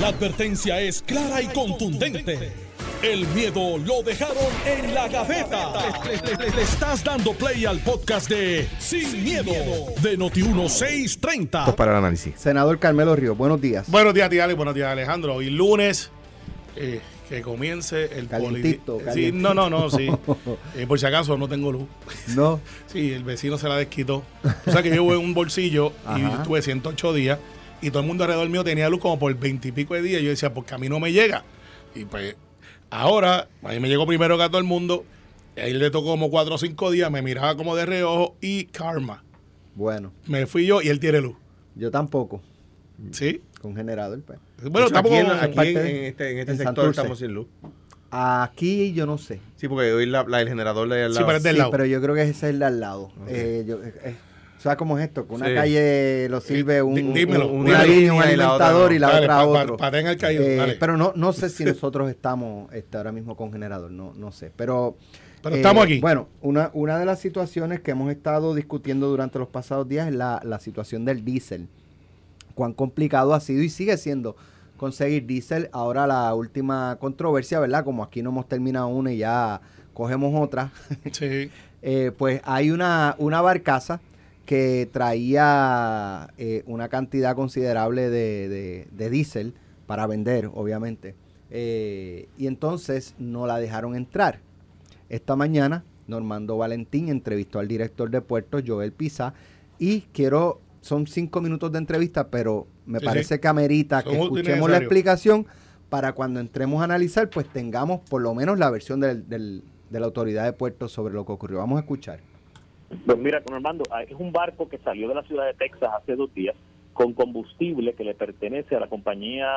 La advertencia es clara y contundente. El miedo lo dejaron en la gaveta. Le, le- le estás dando play al podcast de Sin, miedo, de Noti1630. Esto es para el análisis. Senador Carmelo Ríos, buenos días. Buenos días, tía Ale. Buenos días, Alejandro. Hoy lunes, eh, que comience el Calientito, politi- Sí, calientito. no, no, no, sí. Eh, por si acaso no tengo luz. No, Sí, el vecino se la desquitó. O sea que yo llevo en un bolsillo y Ajá. estuve 108 días y todo el mundo alrededor mío tenía luz como por 20 y pico de días. Yo decía, porque a mí no me llega. Y pues ahora, a mí me llegó primero que a todo el mundo. Y ahí le tocó como 4 o 5 días, me miraba como de reojo y karma. bueno, Me fui yo y él tiene luz. yo tampoco, ¿Sí? con generador. Pues. Bueno, aquí en, aquí en- de- en este, en este en sector Santurce. estamos sin luz. Aquí yo no sé. Sí, porque hoy la, la- el generador de al Sí, lado. pero es del Sí, lado. pero yo creo que ese es el de al lado. Eh, yo- eh, ¿Sabes cómo es esto? Que una Sí. calle lo sirve un, Dí- dímelo, un- dímelo. una línea, un Y la otra alimentador no. y la Dale, otra pa- pa- otro. caído, Eh, pero no, no sé si nosotros estamos este, ahora mismo con generador, no, no sé. Pero, Pero estamos aquí. Bueno, una, una de las situaciones que hemos estado discutiendo durante los pasados días es la, la situación del diésel. Cuán complicado ha sido y sigue siendo conseguir diésel. Ahora la última controversia, ¿verdad? Como aquí no hemos terminado una y ya cogemos otra. Sí. Eh, pues hay una, una barcaza que traía eh, una cantidad considerable de, de- de diésel para vender, obviamente. Eh, y entonces no la dejaron entrar. Esta mañana, Normando Valentín entrevistó al director de puertos, Joel Pizá, y quiero, son cinco minutos de entrevista, pero me Sí, parece sí. que amerita que escuchemos la explicación para cuando entremos a analizar, pues tengamos por lo menos la versión del- del- de la autoridad de puertos sobre lo que ocurrió. Vamos a escuchar. Pues mira, con Armando, ah, es un barco que salió de la ciudad de Texas hace dos días con combustible que le pertenece a la compañía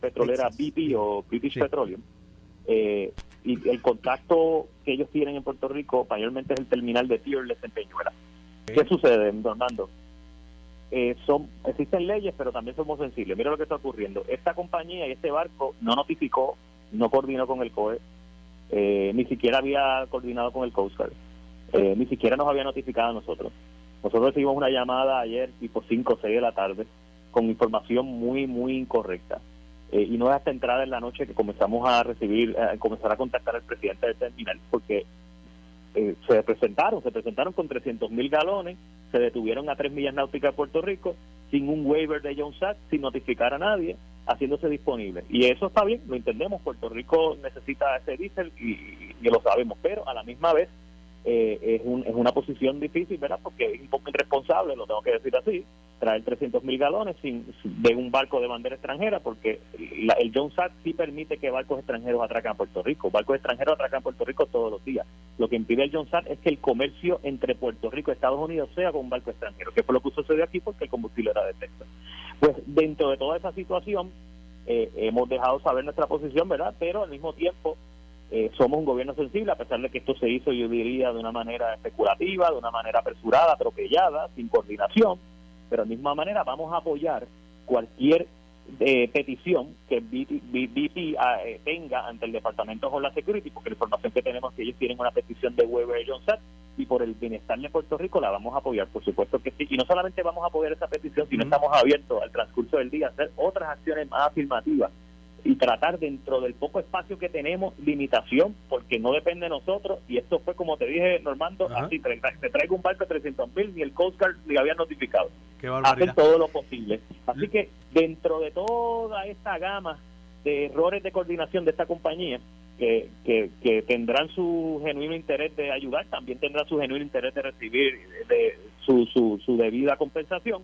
petrolera BP o British Sí. Petroleum. Eh, y el contacto que ellos tienen en Puerto Rico mayormente es el terminal de Tierless en Peñuela. ¿Qué sucede, don Armando? Eh, son existen leyes, pero también somos sensibles. Mira lo que está ocurriendo. Esta compañía y este barco no notificó, no coordinó con el COE, eh, ni siquiera había coordinado con el Coast Guard. Eh, ni siquiera nos había notificado a nosotros. Nosotros recibimos una llamada ayer, tipo 5 o 6 de la tarde, con información muy, muy incorrecta. Eh, y no es hasta entrada en la noche que comenzamos a recibir, a comenzar a contactar al presidente del terminal, porque eh, se presentaron, se presentaron con 300 mil galones, se detuvieron a 3 millas náuticas de Puerto Rico, sin un waiver de John Sack, sin notificar a nadie, haciéndose disponible. Y eso está bien, lo entendemos, Puerto Rico necesita ese diésel y, y lo sabemos, pero a la misma vez eh, es, un- es una posición difícil, ¿verdad? Porque es un poco irresponsable, lo tengo que decir así, traer 300 mil galones sin, de un barco de bandera extranjera, porque la- el John Sack sí permite que barcos extranjeros atracan a Puerto Rico. Barcos extranjeros atracan a Puerto Rico todos los días. Lo que impide el John Sack es que el comercio entre Puerto Rico y Estados Unidos sea con un barco extranjero, que fue lo que sucedió aquí porque el combustible era de Texas. Pues dentro de toda esa situación, eh, hemos dejado saber nuestra posición, ¿verdad? Pero al mismo tiempo eh, somos un gobierno sensible, a pesar de que esto se hizo, yo diría, de una manera especulativa, de una manera apresurada, atropellada, sin coordinación, pero de la misma manera vamos a apoyar cualquier eh, petición que BP, ah, eh, tenga ante el Departamento de Homeland Security, porque la información que tenemos es que ellos tienen una petición de Weber y Johnson y por el bienestar de Puerto Rico la vamos a apoyar, por supuesto que sí. Y no solamente vamos a apoyar esa petición, sino estamos abiertos al transcurso del día a hacer otras acciones más afirmativas y tratar dentro del poco espacio que tenemos limitación porque no depende de nosotros y esto fue como te dije Normando Ajá. así te, te traigo un barco de 300 mil ni el Coast Guard ni había notificado barbaridad. todo lo posible así que dentro de toda esta gama de errores de coordinación de esta compañía que, que, que tendrán su genuino interés de ayudar también tendrán su genuino interés de recibir de su, su, su debida compensación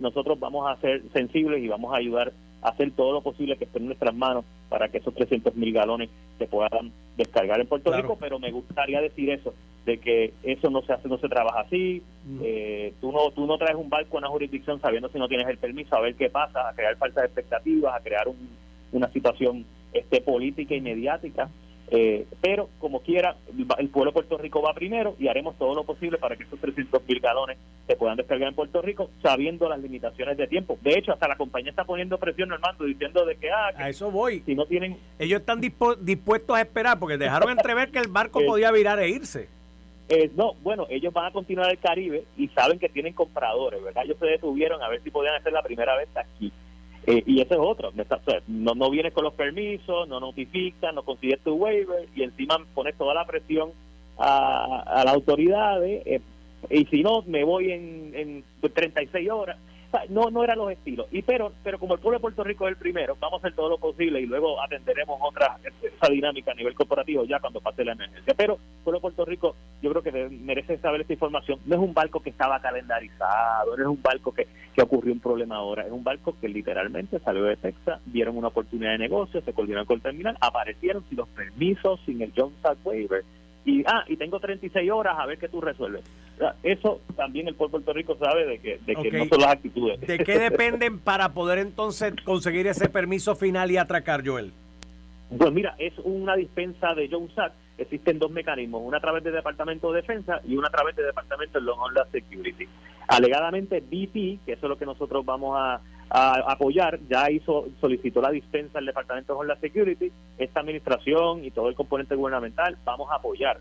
nosotros vamos a ser sensibles y vamos a ayudar hacer todo lo posible que esté en nuestras manos para que esos 300 mil galones se puedan descargar en Puerto Claro. Rico, pero me gustaría decir eso, de que eso no se hace, no se trabaja así, eh, tú no tú no traes un barco a una jurisdicción sabiendo si no tienes el permiso, a ver qué pasa, a crear falsas expectativas, a crear un- una situación este política y mediática, eh, pero como quiera, el pueblo de Puerto Rico va primero y haremos todo lo posible para que esos 300 mil galones se puedan descargar en Puerto Rico, sabiendo las limitaciones de tiempo. De hecho, hasta la compañía está poniendo presión, Armando, diciendo de que, ah, que A eso voy. si no tienen Ellos están dispo- dispuestos a esperar porque dejaron entrever que el barco Eh, podía virar e irse. Eh, no, bueno, ellos van a continuar el Caribe y saben que tienen compradores, ¿verdad? Ellos se detuvieron a ver si podían hacer la primera vez aquí. Eh, y ese es otro. No, no vienes con los permisos, no notificas, no consigues tu waiver y encima pones toda la presión a, a las autoridades. eh, y si no, me voy en, en 36 horas. No, no eran los estilos. Y pero, pero como el pueblo de Puerto Rico es el primero, vamos a hacer todo lo posible y luego atenderemos otra esa dinámica a nivel corporativo ya cuando pase la emergencia. Pero el pueblo de Puerto Rico, yo creo que merece saber esta información. No es un barco que estaba calendarizado, no es un barco que, que ocurrió un problema ahora, es un barco que literalmente salió de Texas, vieron una oportunidad de negocio, se coordinaron con el terminal, aparecieron sin los permisos, sin el John Waiver. Y, ah, y tengo 36 horas a ver qué tú resuelves. Eso también el pueblo de Puerto Rico sabe de que, de que no son las actitudes. ¿De qué dependen para poder entonces conseguir ese permiso final y atracar, Joel? Pues mira, es una dispensa de John Sack. Existen dos mecanismos, una a través del Departamento de Defensa y una a través del Departamento de Homeland Security. Alegadamente BP, que eso es lo que nosotros vamos a, a apoyar, ya hizo solicitó la dispensa al Departamento de Homeland Security. Esta administración y todo el componente gubernamental vamos a apoyar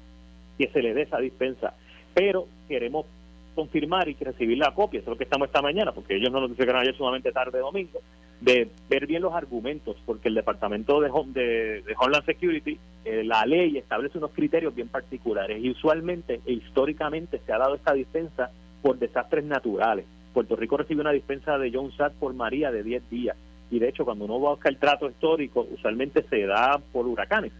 que se le dé esa dispensa. Pero queremos confirmar y recibir la copia, eso es lo que estamos esta mañana, porque ellos no nos notificaron ayer sumamente tarde domingo, de ver bien los argumentos, porque el Departamento de, Home- de, de Homeland Security, eh, la ley establece unos criterios bien particulares y usualmente e históricamente se ha dado esta dispensa por desastres naturales. Puerto Rico recibe una dispensa de John Sack por María de 10 días y de hecho cuando uno busca el trato histórico usualmente se da por huracanes.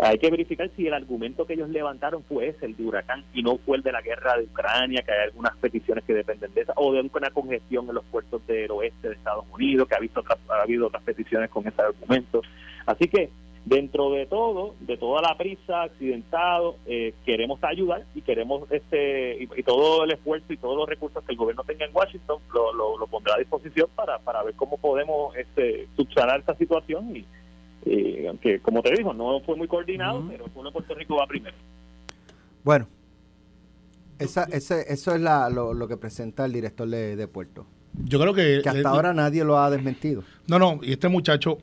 Hay que verificar si el argumento que ellos levantaron fue ese, el de huracán, y no fue el de la guerra de Ucrania, que hay algunas peticiones que dependen de esa, o de una congestión en los puertos del oeste de Estados Unidos, que ha, visto otras- ha habido otras peticiones con ese argumento. Así que, dentro de todo, de toda la prisa, accidentado, eh, queremos ayudar y queremos este y, y todo el esfuerzo y todos los recursos que el gobierno tenga en Washington lo, lo, lo pondrá a disposición para, para ver cómo podemos este, subsanar esta situación y eh, aunque como te digo no fue muy coordinado pero el pueblo de Puerto Rico va primero Bueno, esa, ese, eso es la- lo, lo que presenta el director de, de Puerto. Yo creo que... Que hasta le- ahora nadie lo ha desmentido. No, no, y este muchacho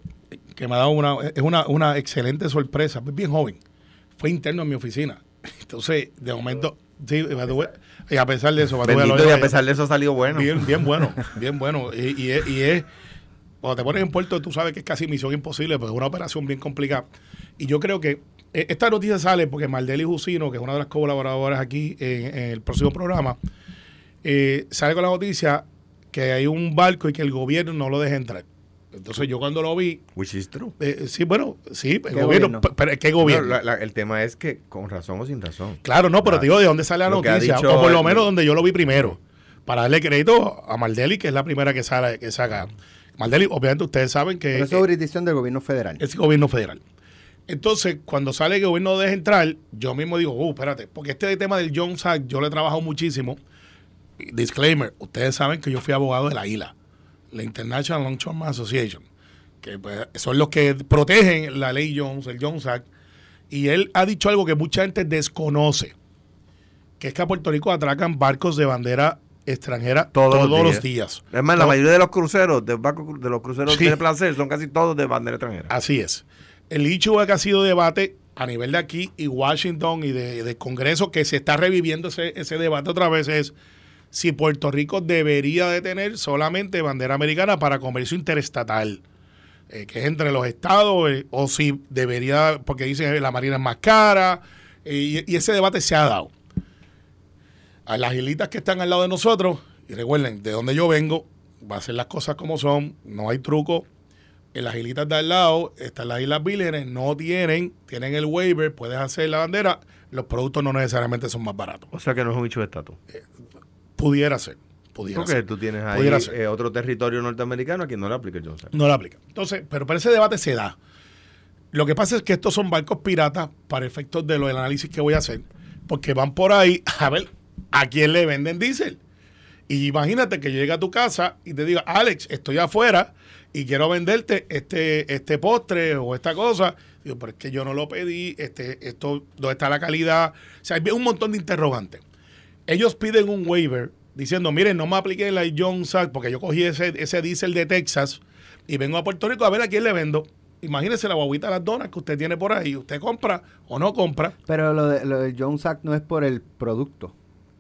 que me ha dado una, es una, una excelente sorpresa, es bien joven, fue interno en mi oficina. Entonces, de momento, sí, y a pesar de eso, y a pesar de eso ha salido bueno. Bien, bien bueno, bien bueno. Y, y es, y es- cuando te pones en puerto, tú sabes que es casi misión imposible, porque es una operación bien complicada. Y yo creo que eh, esta noticia sale porque Maldeli Jusino, que es una de las colaboradoras aquí en, en el próximo programa, eh, sale con la noticia que hay un barco y que el gobierno no lo deja entrar. Entonces yo cuando lo vi, Which is true. eh, sí, bueno, sí, el ¿Qué gobierno, gobierno? pe- pero ¿qué gobierno? No, la- la- el tema es que con razón o sin razón. Claro, no, pero te digo de dónde sale la noticia, dicho o por lo menos donde yo lo vi primero, para darle crédito a Maldeli, que es la primera que sale, que saca. Maldeli, obviamente ustedes saben que Pero eso es jurisdicción del gobierno federal. es gobierno federal. Entonces, cuando sale que el gobierno deja entrar, yo mismo digo, uh, espérate, porque este tema del John Sack yo le he trabajado muchísimo. Disclaimer, ustedes saben que yo fui abogado de la ILA, la International Long-Term Association, que pues, son los que protegen la ley Jones, el Jones Act, y él ha dicho algo que mucha gente desconoce, que es que a Puerto Rico atracan barcos de bandera extranjera Todos todos, los los días. Es más, la No- mayoría de los cruceros, de, los cruceros Sí. de placer, son casi todos de bandera extranjera. Así es. El hecho que ha sido debate a nivel de aquí y Washington y de, de Congreso, que se está reviviendo ese, ese debate otra vez, es si Puerto Rico debería de tener solamente bandera americana para comercio interestatal, eh, que es entre los estados, eh, o si debería, porque dicen que la marina es más cara, eh, y, y ese debate se ha dado. A las islitas que están al lado de nosotros, y recuerden, de donde yo vengo, va a ser las cosas como son, no hay truco, en las islitas de al lado están las Islas Vírgenes, no tienen, tienen el waiver, puedes hacer la bandera, los productos no necesariamente son más baratos. O sea que no es un hecho de estatus. Pudiera ser, pudiera Porque ser. tú tienes ahí eh, otro territorio norteamericano a quien no le aplica el Johnson. No la aplica. Entonces, pero para ese debate se da. Lo que pasa es que estos son barcos piratas para efectos de lo del análisis que voy a hacer, porque van por ahí a ver a quién le venden diésel. Y imagínate que llegue a tu casa y te diga, Alex, estoy afuera y quiero venderte este, este postre o esta cosa. Digo, pero es que yo no lo pedí, este, esto, ¿dónde está la calidad? O sea, hay un montón de interrogantes. Ellos piden un waiver diciendo, miren, no me apliqué la John Sack porque yo cogí ese, ese diésel de Texas y vengo a Puerto Rico a ver a quién le vendo. Imagínese la guaguita de las donas que usted tiene por ahí. Usted compra o no compra. Pero lo, de, lo Jones Act no es por el producto,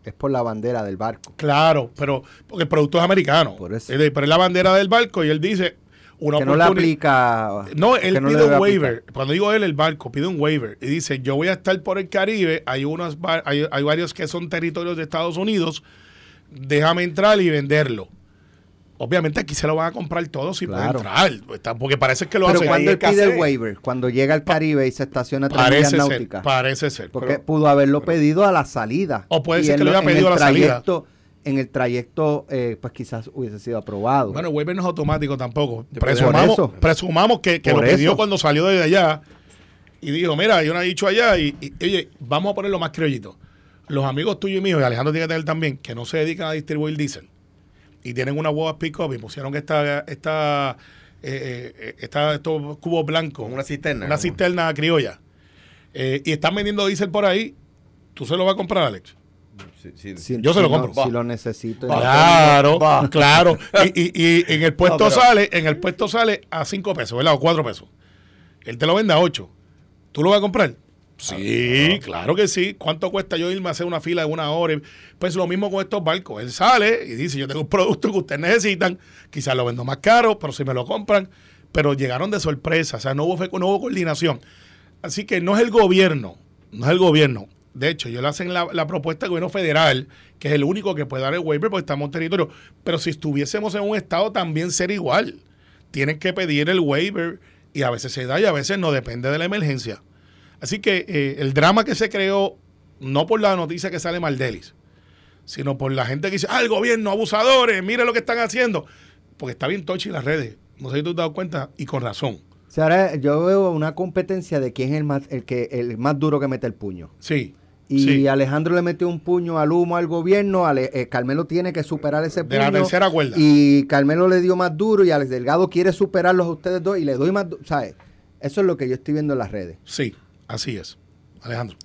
es por la bandera del barco. Claro, pero porque el producto es americano. Por eso. Es de- Pero es la bandera del barco y él dice, una que no le aplica. No, él no pide un waiver. Cuando digo él, el barco pide un waiver y dice, yo voy a estar por el Caribe, hay, unos, hay, hay varios que son territorios de Estados Unidos, déjame entrar y venderlo. Obviamente aquí se lo van a comprar todos si Claro. puede entrar, porque parece que lo Pero hacen. cuando él pide el waiver, cuando llega al Caribe y se estaciona tres Parece ser, náuticas. parece ser. Porque pero- pudo haberlo pedido a la salida. O puede ser que lo haya pedido a la salida. trayecto- En el trayecto, eh, pues quizás hubiese sido aprobado. Bueno, el waiver no es automático tampoco. Presumamos, presumamos que, que lo pidió eso. cuando salió de allá y dijo, mira, yo no he dicho allá y, y, oye, vamos a ponerlo más criollito. Los amigos tuyos y míos, y Alejandro tiene que tener también, que no se dedican a distribuir diésel y tienen una hueva pick-up y pusieron esta, esta, eh, eh, esta- estos cubos blancos. Una cisterna, Una como- cisterna criolla. Eh, y están vendiendo diésel por ahí. ¿Tú se lo vas a comprar, Alex? Sí, sí. Si- yo se lo no- compro. Si lo necesito. Claro, claro. Y, y- y en el puesto No, pero- sale, en el puesto sale a 5 pesos, ¿verdad? O 4 pesos. Él te lo vende a 8. ¿Tú lo vas a comprar? Sí, claro que sí. ¿Cuánto cuesta yo irme a hacer una fila de una hora? Pues lo mismo con estos barcos. Él sale y dice, yo tengo un producto que ustedes necesitan, quizás lo vendo más caro, pero si me lo compran, pero llegaron de sorpresa, o sea, no hubo, no hubo coordinación. Así que no es el gobierno, no es el gobierno. De hecho, yo le hacen la, la propuesta al gobierno federal, que es el único que puede dar el waiver porque estamos en territorio. Pero si estuviésemos en un estado también sería igual. Tienen que pedir el waiver y a veces se da y a veces no depende de la emergencia. Así que eh, el drama que se creó, no por la noticia que sale Maldelis, sino por la gente que dice, ah, el gobierno, abusadores, mire lo que están haciendo. Porque está bien tochi en las redes. No sé si tú te has dado cuenta, y con razón. O sea, ahora yo veo una competencia de quién es el más, el que, el más duro que mete el puño. Sí. Y sí. Alejandro le metió un puño al humo al gobierno, Ale- eh, Carmelo tiene que superar ese De puño. la tercera cuerda. Y Carmelo le dio más duro y Alex Delgado quiere superarlos a ustedes dos y le doy más duro. ¿Sabes? Eso es lo que yo estoy viendo en las redes. Sí, así es. Alejandro.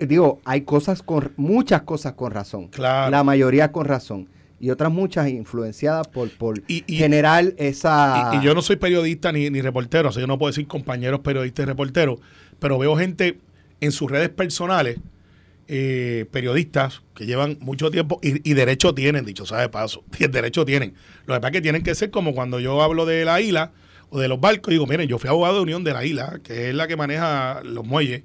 Digo, hay cosas con, muchas cosas con razón. Claro. La mayoría con razón. Y otras muchas influenciadas por, por Y- y- generar esa... Y, y yo no soy periodista ni, ni reportero, así que no puedo decir compañeros periodistas y reporteros, pero veo gente en sus redes personales, eh, periodistas que llevan mucho tiempo y, y derecho tienen, dicho sea de paso, y el derecho tienen. Lo que pasa es que tienen que ser como cuando yo hablo de la isla o de los barcos, digo, miren, yo fui abogado de Unión de la Isla, que es la que maneja los muelles,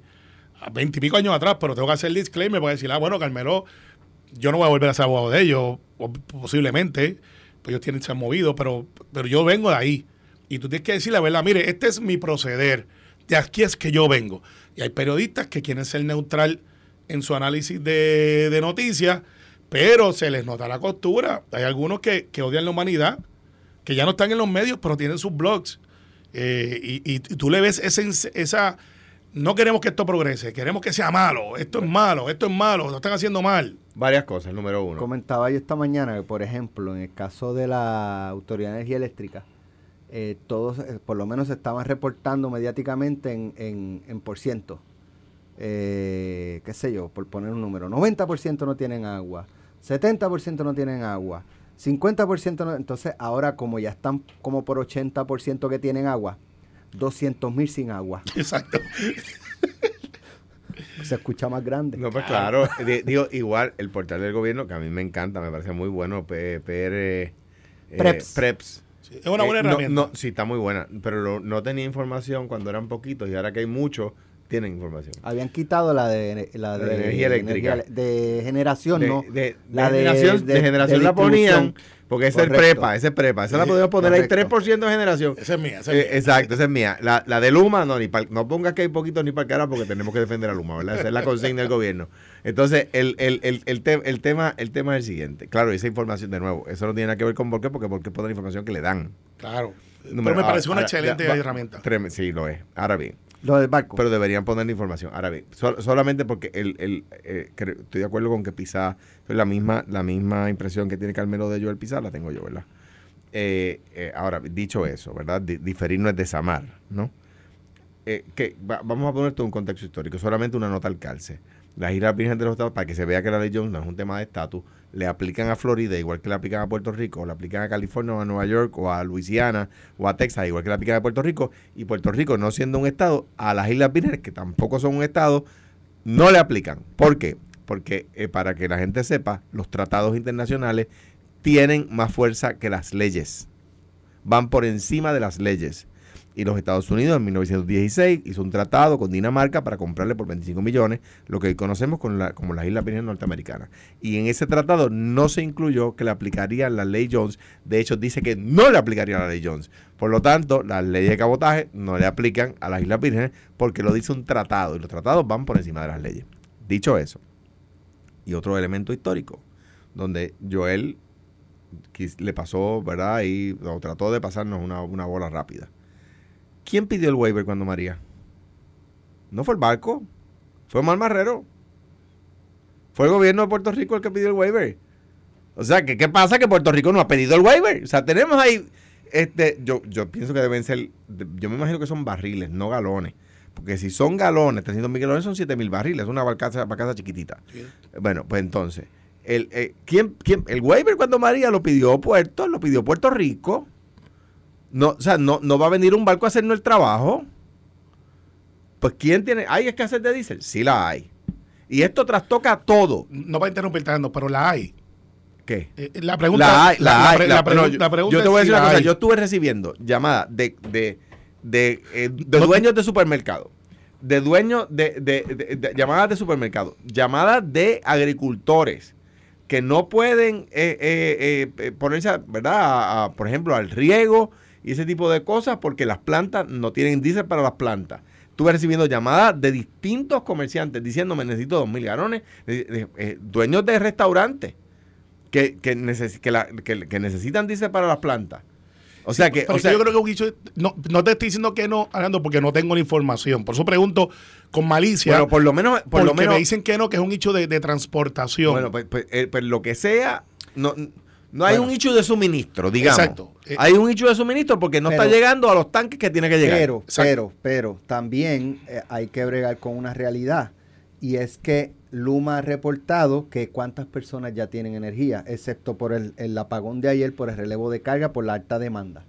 a veintipico años atrás, pero tengo que hacer el disclaimer para decir, ah, bueno, Carmelo, yo no voy a volver a ser abogado de ellos, posiblemente, pues ellos tienen que ser movidos, pero, pero yo vengo de ahí. Y tú tienes que decir la verdad, mire, este es mi proceder, de aquí es que yo vengo. Y hay periodistas que quieren ser neutral en su análisis de, de noticias, pero se les nota la costura. Hay algunos que, que odian la humanidad, que ya no están en los medios, pero tienen sus blogs. Eh, y, y- y tú le ves ese- esa... No queremos que esto progrese, queremos que sea malo, esto es malo, esto es malo, lo están haciendo mal. Varias cosas. Número uno. Comentaba yo esta mañana que, por ejemplo, en el caso de la Autoridad de Energía Eléctrica, eh, todos, eh, por lo menos, se estaban reportando mediáticamente en, en, en por ciento. Eh, qué sé yo, por poner un número. 90% no tienen agua, 70% no tienen agua, 50% no. Entonces, ahora, como ya están como por 80% que tienen agua, 200 mil sin agua. Exacto. Se escucha más grande. No, pues claro. Di- Digo, igual el portal del gobierno, que a mí me encanta, me parece muy bueno, PR, eh, Preps. Preps. es una buena Eh, no- herramienta. no, sí, está muy buena, pero lo- no tenía información cuando eran poquitos y ahora que hay muchos, tienen información. Habían quitado la de la de, De energía eléctrica. energía- de generación, de, ¿no? de- La de generación, de, de- generación de la ponían, porque ese es prepa, ese es prepa, esa la podemos poner ahí correcto. 3% de generación. Esa es mía, esa es Eh, exacto, esa es mía. La, la de Luma, no, ni no pongas que hay poquito ni para cara porque tenemos que defender a Luma, ¿verdad? Esa es la consigna del gobierno. Entonces, el, el, el, el, te- el tema, el tema es el siguiente. Claro, esa información, de nuevo, eso no tiene nada que ver con por qué, porque por qué poner la información que le dan. Claro. Número- Pero me parece una ahora, excelente ya, va- herramienta. Sí, lo es. Ahora bien, Lo del barco. pero deberían poner la información. Ahora bien, sol- solamente porque el, el, eh, estoy de acuerdo con que Pizá, la misma, la misma impresión que tiene Carmelo de Joel Pizá, la tengo yo, ¿verdad? Eh, eh, ahora, dicho eso, ¿verdad? Di- diferir no es desamar, ¿no? Que va- vamos a poner todo un contexto histórico, solamente una nota al calce. Las Islas Virgen de los Estados, para que se vea que la ley Jones no es un tema de estatus, le aplican a Florida igual que le aplican a Puerto Rico, o le aplican a California o a Nueva York o a Luisiana o a Texas igual que le aplican a Puerto Rico, y Puerto Rico no siendo un estado, a las Islas Vírgenes, que tampoco son un estado, no le aplican. ¿Por qué? Porque eh, para que la gente sepa, los tratados internacionales tienen más fuerza que las leyes. van por encima de las leyes. Y los Estados Unidos en 1916 hizo un tratado con Dinamarca para comprarle por 25 millones lo que hoy conocemos como las Islas Vírgenes Norteamericanas. Y en ese tratado no se incluyó que le aplicaría la ley Jones. De hecho, dice que no le aplicaría la ley Jones. Por lo tanto, las leyes de cabotaje no le aplican a las Islas Vírgenes porque lo dice un tratado. Y los tratados van por encima de las leyes. Dicho eso, y otro elemento histórico, donde Joel le pasó, ¿verdad? Y trató de pasarnos una, una bola rápida. ¿Quién pidió el waiver cuando María? No fue el barco, fue Omar Marrero. Fue el gobierno de Puerto Rico el que pidió el waiver. O sea, que, ¿qué pasa? Que Puerto Rico no ha pedido el waiver. O sea, tenemos ahí, este, yo, yo pienso que deben ser, yo me imagino que son barriles, no galones. Porque si son galones, 300 mil galones son 7 mil barriles, es una barcaza, barcaza chiquitita. Bueno, pues entonces, el, eh, ¿quién, quién- el waiver cuando María lo pidió Puerto, lo pidió Puerto Rico. No, o sea, no, no va a venir un barco a hacernos el trabajo. Pues ¿quién tiene? ¿Hay escasez de diésel? Sí la hay. Y esto trastoca todo. No para interrumpirte, Nando, pero la hay. ¿Qué? Eh, la pregunta, La hay, la, hay. la- no, pregunta yo te voy a si decir una cosa. hay. Yo estuve recibiendo llamadas de, de, de, eh, de No- dueños de supermercados, de dueños de, de- llamadas de supermercados, llamadas de agricultores que no pueden eh, eh, eh, eh, ponerse, a- ¿verdad? A- a, por ejemplo, al riego y ese tipo de cosas porque las plantas no tienen diésel para las plantas. Estuve recibiendo llamadas de distintos comerciantes diciéndome necesito dos mil galones, eh, dueños de restaurantes que, que, neces- que, la- que- que necesitan diésel para las plantas. O sea que, o sea, yo creo que un hecho- no, no te estoy diciendo que no, Arnando, porque no tengo la información. Por eso pregunto con malicia. bueno, por lo menos, por porque lo menos, me dicen que no, que es un hecho de, de transportación. bueno, pues, pues, eh, pues lo que sea, no, no hay un hecho de suministro, digamos. Exacto. Eh, hay un hecho de suministro porque no pero- está llegando a los tanques que tiene que llegar. Pero, Exacto. pero, pero también eh, hay que bregar con una realidad. Y es que Luma ha reportado que cuántas personas ya tienen energía, excepto por el, el apagón de ayer, por el relevo de carga, por la alta demanda.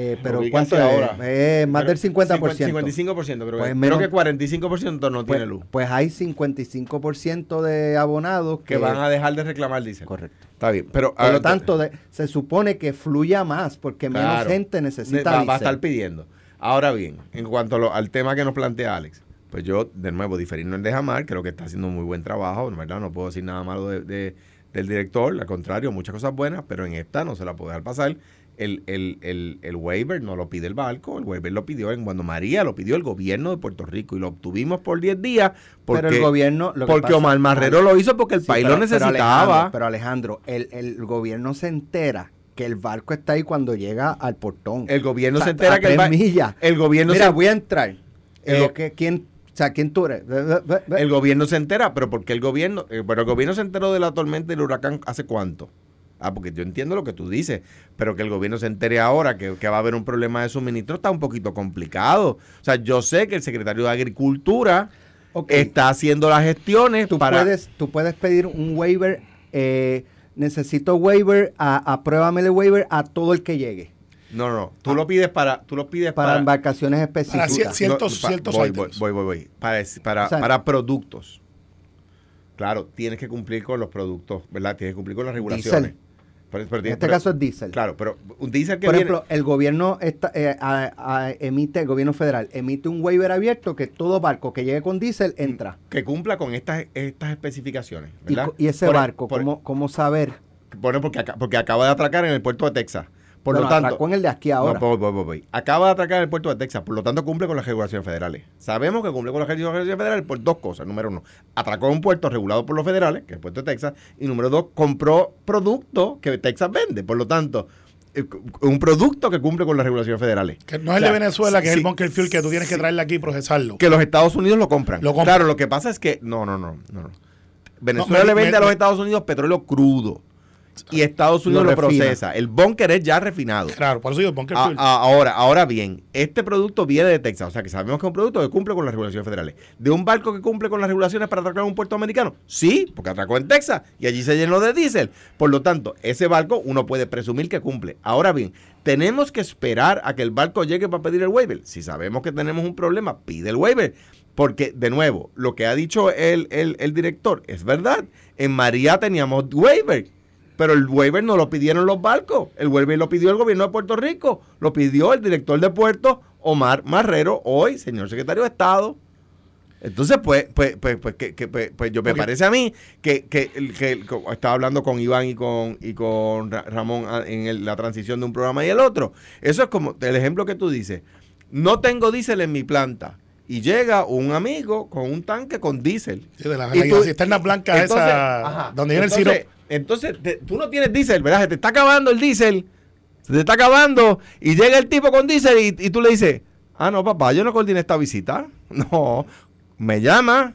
Eh, pero ¿cuánto es? ahora. Eh, más del 50%. 55%, creo, Pues que, menos- creo que 45% no Pues, tiene luz. pues hay 55% de abonados Que van a dejar de reclamar diésel. Correcto. Está bien, pero... Por lo tanto, de- se supone que fluya más porque menos gente Ne- necesita va, va a estar pidiendo. Ahora bien, en cuanto a lo- al tema que nos plantea Alex, pues yo, de nuevo, diferir no es de jamás, creo que está haciendo un muy buen trabajo, ¿verdad? No puedo decir nada malo de- de- del director, al contrario, muchas cosas buenas, pero en esta no se la puedo dejar pasar. El, el, el, el waiver no lo pide el barco, el waiver lo pidió en cuando María lo pidió el gobierno de Puerto Rico y lo obtuvimos por 10 días porque, pero el gobierno... lo que porque pasa- Omar Marrero lo hizo porque el Sí, país pero- lo pero necesitaba. Alejandro, Pero Alejandro, el, el gobierno se entera que el barco está ahí cuando llega al portón. el gobierno O sea, se entera a que el, tres ba- millas. el gobierno Mira, se- voy a entrar. Eh, Lo que- ¿quién, o sea, ¿quién tú eres? El gobierno se entera, pero porque el gobierno, eh, bueno, el gobierno se enteró de la tormenta y el huracán hace cuánto. Ah, porque yo entiendo lo que tú dices, pero que el gobierno se entere ahora que, que va a haber un problema de suministro está un poquito complicado. O sea, yo sé que el secretario de Agricultura está haciendo las gestiones tú, para... puedes, tú puedes pedir un waiver. eh, necesito waiver. A, apruébame el waiver a todo el que llegue. No, no, tú lo pides para... Tú lo pides Para, para... embarcaciones Para específicas. cier- ciertos- pa- ciertos voy, voy, voy, voy, voy. Para, para, O sea- para productos. Claro, tienes que cumplir con los productos, ¿verdad? Tienes que cumplir con las regulaciones. Pero- pero en este pero- caso es diésel. Claro, pero un diésel que Por viene... ejemplo, el gobierno está, eh, a- a- emite, el gobierno federal emite un waiver abierto que todo barco que llegue con diésel entra. que cumpla con estas, estas especificaciones, Y, ¿verdad? co- y ese Por- e- barco, por- ¿cómo, ¿cómo saber? Bueno, porque, porque acaba de atracar en el puerto de Texas. Por Bueno, lo tanto, atracó en el de aquí ahora. No, voy, voy, voy, voy. Acaba de atracar en el puerto de Texas, por lo tanto cumple con las regulaciones federales. Sabemos que cumple con las regulaciones federales por dos cosas. Número uno, atracó en un puerto regulado por los federales, que es el puerto de Texas. Y número dos, compró producto que Texas vende. Por lo tanto, eh, un producto que cumple con las regulaciones federales. Que no es O sea, el de Venezuela, que es el bunker fuel que tú tienes que sí. traerle aquí y procesarlo. Que los Estados Unidos lo compran. Lo compran. Claro, lo que pasa es que. No, no, no. no, no. Venezuela No, me- le vende me- a los me- Estados Unidos petróleo crudo. Y Estados Unidos Lo procesa. El bunker es ya refinado. Claro, por eso digo a- ahora, ahora bien, este producto viene de Texas, o sea que sabemos que es un producto que cumple con las regulaciones federales. ¿De un barco que cumple con las regulaciones para atracar un puerto americano? Sí, porque atracó en Texas y allí se llenó de diésel. Por lo tanto, ese barco uno puede presumir que cumple. Ahora bien, tenemos que esperar a que el barco llegue para pedir el waiver. Si sabemos que tenemos un problema, pide el waiver. Porque, de nuevo, lo que ha dicho el, el- el director es verdad. En María teníamos waiver. Pero el waiver no lo pidieron los barcos, el waiver lo pidió el gobierno de Puerto Rico, lo pidió el director de puerto Omar Marrero, hoy señor secretario de Estado. Entonces, pues, pues, pues, pues, que, que, pues, pues yo me parece a mí que, que, que estaba hablando con Iván y con, y con Ra- Ramón ah, en el- la transición de un programa y el otro. Eso es como el ejemplo que tú dices. No tengo diésel en mi planta. Y llega un amigo con un tanque con diésel. Sí, de la, Y la tú- cisterna blanca entonces, esa, ajá, donde viene el sirope. Entonces, te- tú no tienes diésel, ¿verdad? Se te está acabando el diésel. Se te está acabando. Y llega el tipo con diésel y, y tú le dices, ah, no, papá, yo no coordiné esta visita. No, me llama,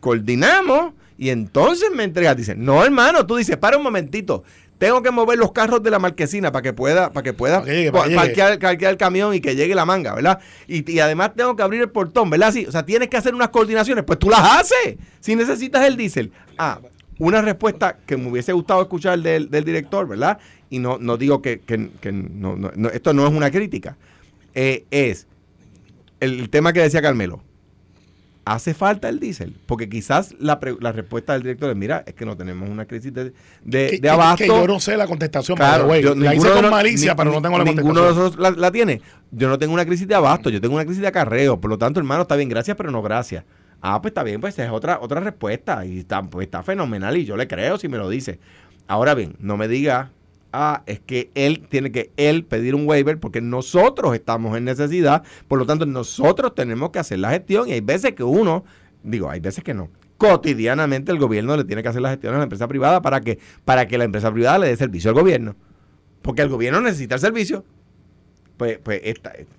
coordinamos y entonces me entregas. Dice, no, hermano, tú dices, para un momentito. Tengo que mover los carros de la marquesina para que pueda, para que pueda Para parquear, parquear el camión y que llegue la manga, ¿verdad? Y, y además tengo que abrir el portón, ¿verdad? Sí, o sea, tienes que hacer unas coordinaciones, pues tú las haces si necesitas el diésel. Ah, una respuesta que me hubiese gustado escuchar del, del director, ¿verdad? Y no, no digo que, que- no- no- esto no es una crítica, eh, es el tema que decía Carmelo. ¿Hace falta el diésel? Porque quizás la, pre- la respuesta del director es, mira, es que no tenemos una crisis de, de, Que, de abasto. que yo no sé la contestación, Claro, yo- la hice con malicia, ni- pero no tengo la Ninguno de contestación. nosotros la, la tiene. Yo no tengo una crisis de abasto, yo tengo una crisis de acarreo. Por lo tanto, hermano, está bien, gracias, pero no gracias. Ah, pues está bien, pues es otra, otra respuesta. Y está, pues está fenomenal y yo le creo si me lo dice. Ahora bien, no me diga, ah, es que él tiene que él pedir un waiver porque nosotros estamos en necesidad. Por lo tanto, nosotros tenemos que hacer la gestión. Y hay veces que uno, digo, hay veces que no. Cotidianamente el gobierno le tiene que hacer la gestión a la empresa privada para que, para que la empresa privada le dé servicio al gobierno. Porque el gobierno necesita el servicio. Pues, pues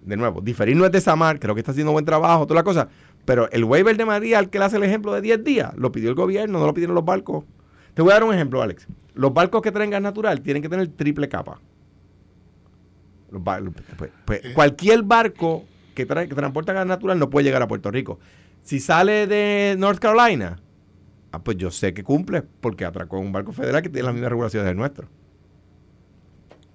de nuevo, diferir no es de Samar, creo que está haciendo buen trabajo, toda la cosa. Pero el waiver de María, al que le hace el ejemplo de 10 días, lo pidió el gobierno, no lo pidieron los barcos. Te voy a dar un ejemplo, Alex. Los barcos que traen gas natural tienen que tener triple capa. Los bar- pues- pues, cualquier barco que, trae, que transporta gas natural no puede llegar a Puerto Rico. Si sale de North Carolina, ah, pues yo sé que cumple porque atracó un barco federal que tiene las mismas regulaciones del nuestro.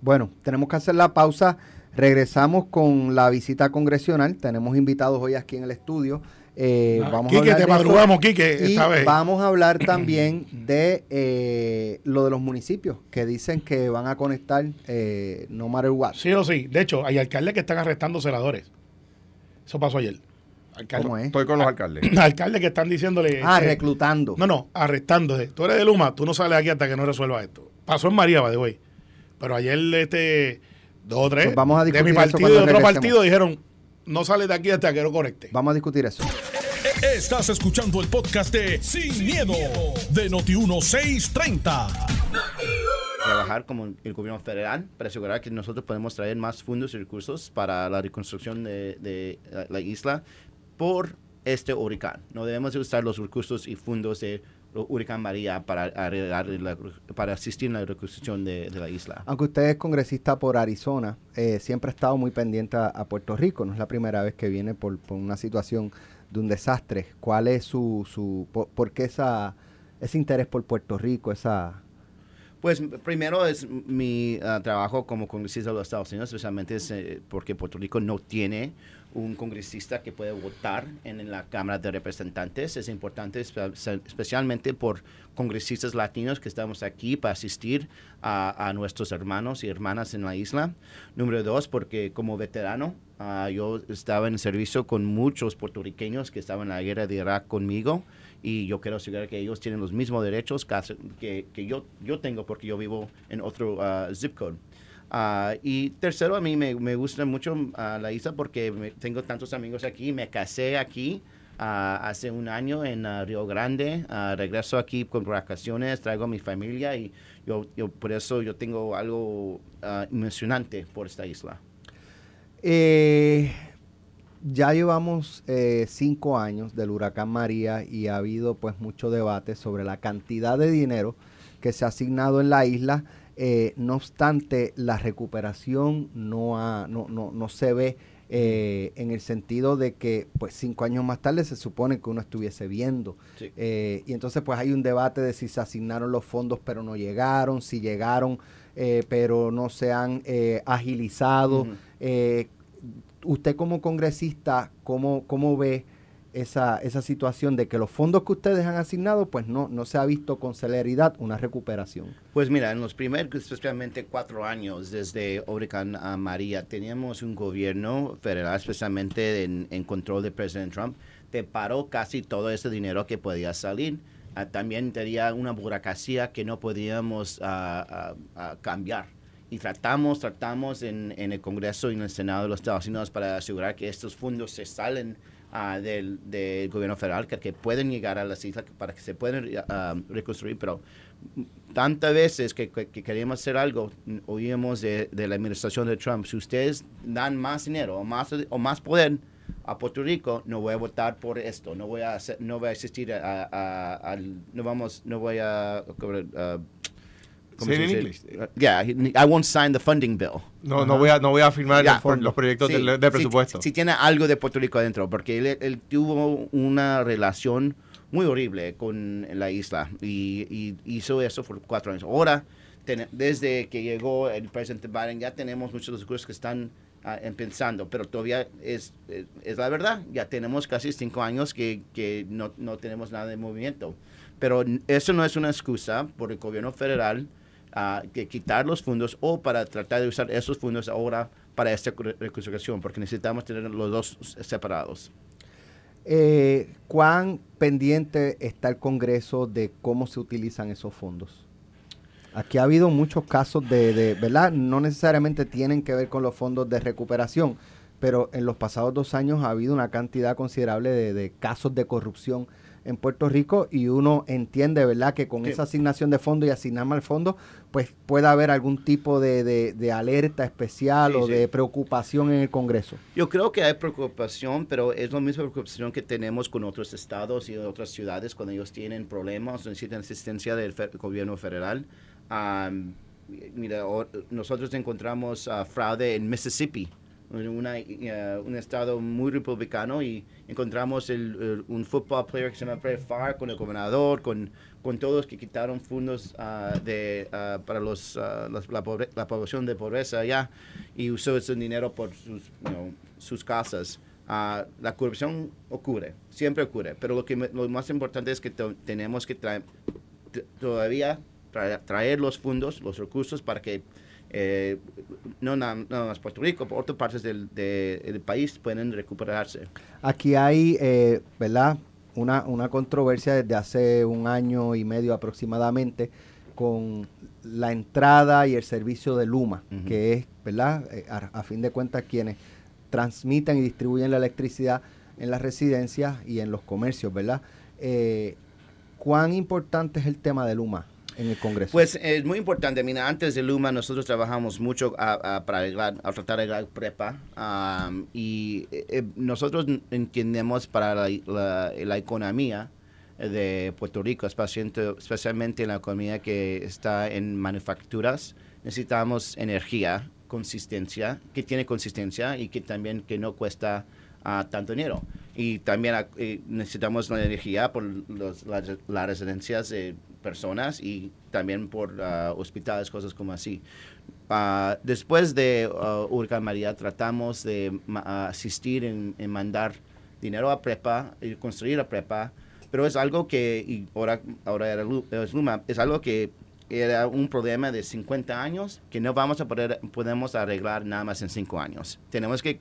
Bueno, tenemos que hacer la pausa. Regresamos con la visita congresional. Tenemos invitados hoy aquí en el estudio. Eh, Ah, vamos Quique, a hablar te de eso. madrugamos, Quique, Y esta vez. vamos a hablar también de eh, lo de los municipios que dicen que van a conectar eh, no matter what. Sí o sí. De hecho, hay alcaldes que están arrestando celadores. Eso pasó ayer. Alcalde- ¿Cómo es? Estoy con los alcaldes. Alcaldes que están diciéndole. Ah, este, reclutando. No, no, arrestándose. Tú eres de Luma, tú no sales aquí hasta que no resuelvas esto. Pasó en María, de güey. Pero ayer, este, dos o tres Pues vamos a de discutir mi partido y de otro regresemos. partido dijeron, no sales de aquí hasta que no conecte. Vamos a discutir eso. Estás escuchando el podcast de Sin, miedo, de Noti1630. trabajar como el gobierno federal para asegurar que nosotros podemos traer más fondos y recursos para la reconstrucción de, de la, la isla por este huracán. No debemos de usar los recursos y fondos de huracán María para, para asistir en la reconstrucción de, de la isla. Aunque usted es congresista por Arizona, eh, siempre ha estado muy pendiente a, a Puerto Rico. No es la primera vez que viene por, por una situación de un desastre. ¿Cuál es su, su por, por qué esa, ese interés por Puerto Rico, esa Pues primero es mi ah, trabajo como congresista de los Estados Unidos, especialmente es, eh, porque Puerto Rico no tiene un congresista que puede votar en, la Cámara de Representantes. Es importante especialmente por congresistas latinos que estamos aquí para asistir a, nuestros hermanos y hermanas en la isla. Número dos, porque como veterano, ah, yo estaba en servicio con muchos puertorriqueños que estaban en la guerra de Irak conmigo y yo quiero asegurar que ellos tienen los mismos derechos que, yo tengo porque yo vivo en otro ah, zip code. Ah, y tercero, a mí me, me gusta mucho ah, la isla porque me- tengo tantos amigos aquí. Me casé aquí ah, hace un año en Río Grande. Regreso aquí con vacaciones, traigo a mi familia y yo, yo por eso yo tengo algo emocionante por esta isla. Eh, ya llevamos eh, cinco años del huracán María y ha habido pues mucho debate sobre la cantidad de dinero que se ha asignado en la isla. Eh, no obstante, la recuperación no, ha- no, no, no se ve eh, en el sentido de que pues cinco años más tarde se supone que uno estuviese viendo. Sí. Eh, y entonces pues hay un debate de si se asignaron los fondos pero no llegaron, si llegaron eh, pero no se han eh, agilizado. Eh, usted como congresista, ¿cómo, cómo ve esa, esa situación de que los fondos que ustedes han asignado, pues no, no se ha visto con celeridad una recuperación? Pues mira, en los primeros, especialmente cuatro años desde Huracán a María, teníamos un gobierno federal, especialmente en, control de presidente Trump, te paró casi todo ese dinero que podía salir. Ah, también tenía una burocracia que no podíamos ah, ah, cambiar. Y tratamos, tratamos en, en el Congreso y en el Senado de los Estados Unidos para asegurar que estos fondos se salen ah, del, del gobierno federal, que, pueden llegar a las islas para que se puedan ah, reconstruir. Pero tantas veces que, que- que queríamos hacer algo, oímos de, la administración de Trump, si ustedes dan más dinero o más, o más poder a Puerto Rico, no voy a votar por esto, no voy a, hacer- no voy a asistir a, a- no vamos, no voy a, uh, ¿cómo Say it in? English. Uh, yeah, I won't sign the funding bill. No, no voy a, no voy a firmar Ya. los, pro- los proyectos Sí, del sí, presupuesto. Sí, tiene algo de Puerto Rico adentro, porque él, él tuvo una relación muy horrible con la isla y, y hizo eso por cuatro años. Ahora, ten- desde que llegó el presidente Biden, ya tenemos muchos de los recursos que están empezando, pero todavía es, es, es la verdad, ya tenemos casi cinco años que, que no, no tenemos nada de movimiento. Pero eso no es una excusa por el gobierno federal que quitar los fondos o para tratar de usar esos fondos ahora para esta re- reconstrucción, porque necesitamos tener los dos separados. Eh, ¿Cuán pendiente está el Congreso de cómo se utilizan esos fondos? Aquí ha habido muchos casos de, de, ¿verdad? No necesariamente tienen que ver con los fondos de recuperación, pero en los pasados dos años ha habido una cantidad considerable de, de casos de corrupción en Puerto Rico y uno entiende, ¿verdad?, que con Sí. esa asignación de fondos y asignar mal fondo, pues puede haber algún tipo de, de- de alerta especial Sí, o sí. de preocupación en el Congreso. Yo creo que hay preocupación, pero es la misma preocupación que tenemos con otros estados y otras ciudades cuando ellos tienen problemas o necesitan asistencia del fe- gobierno federal. Am, mira, nosotros encontramos ah, fraude en Mississippi, una, eh, un estado muy republicano, y encontramos el- el- un football player que se llama Brett Favre con el gobernador, con, con todos que quitaron fondos ah, de, ah, para los, ah, las- la, pobre- la población de pobreza allá y usó ese dinero por sus, you know, sus casas. La corrupción ocurre, siempre ocurre, pero lo, que lo más importante es que tenemos que traer, todavía traer, traer los fondos, los recursos para que eh, no nada más Puerto Rico, por otras partes del, de- del país pueden recuperarse. Aquí hay, eh, ¿verdad? Una, una controversia desde hace un año y medio aproximadamente con la entrada y el servicio de Luma, que es, ¿verdad? Eh, a, a fin de cuentas, quienes transmiten y distribuyen la electricidad en las residencias y en los comercios, ¿verdad? Eh, ¿Cuán importante es el tema de Luma en el Congreso? Pues es muy importante. Mira, antes de Luma nosotros trabajamos mucho a, para tratar de arreglar prepa. y eh, eh, nosotros entendemos para la, economía de Puerto Rico, especialmente, especialmente la economía que está en manufacturas, necesitamos energía, consistencia, que tiene consistencia y que también que no cuesta ah, tanto dinero. Y también ah, eh, necesitamos la energía por los, las, las residencias de personas y también por ah, hospitales, cosas como así. Ah, después de ah, Huracán María, tratamos de asistir en, en mandar dinero a prepa y construir a prepa, pero es algo que, y ahora, ahora era Luma, es algo que era un problema de 50 años que no vamos a poder, podemos arreglar nada más en 5 años. Tenemos que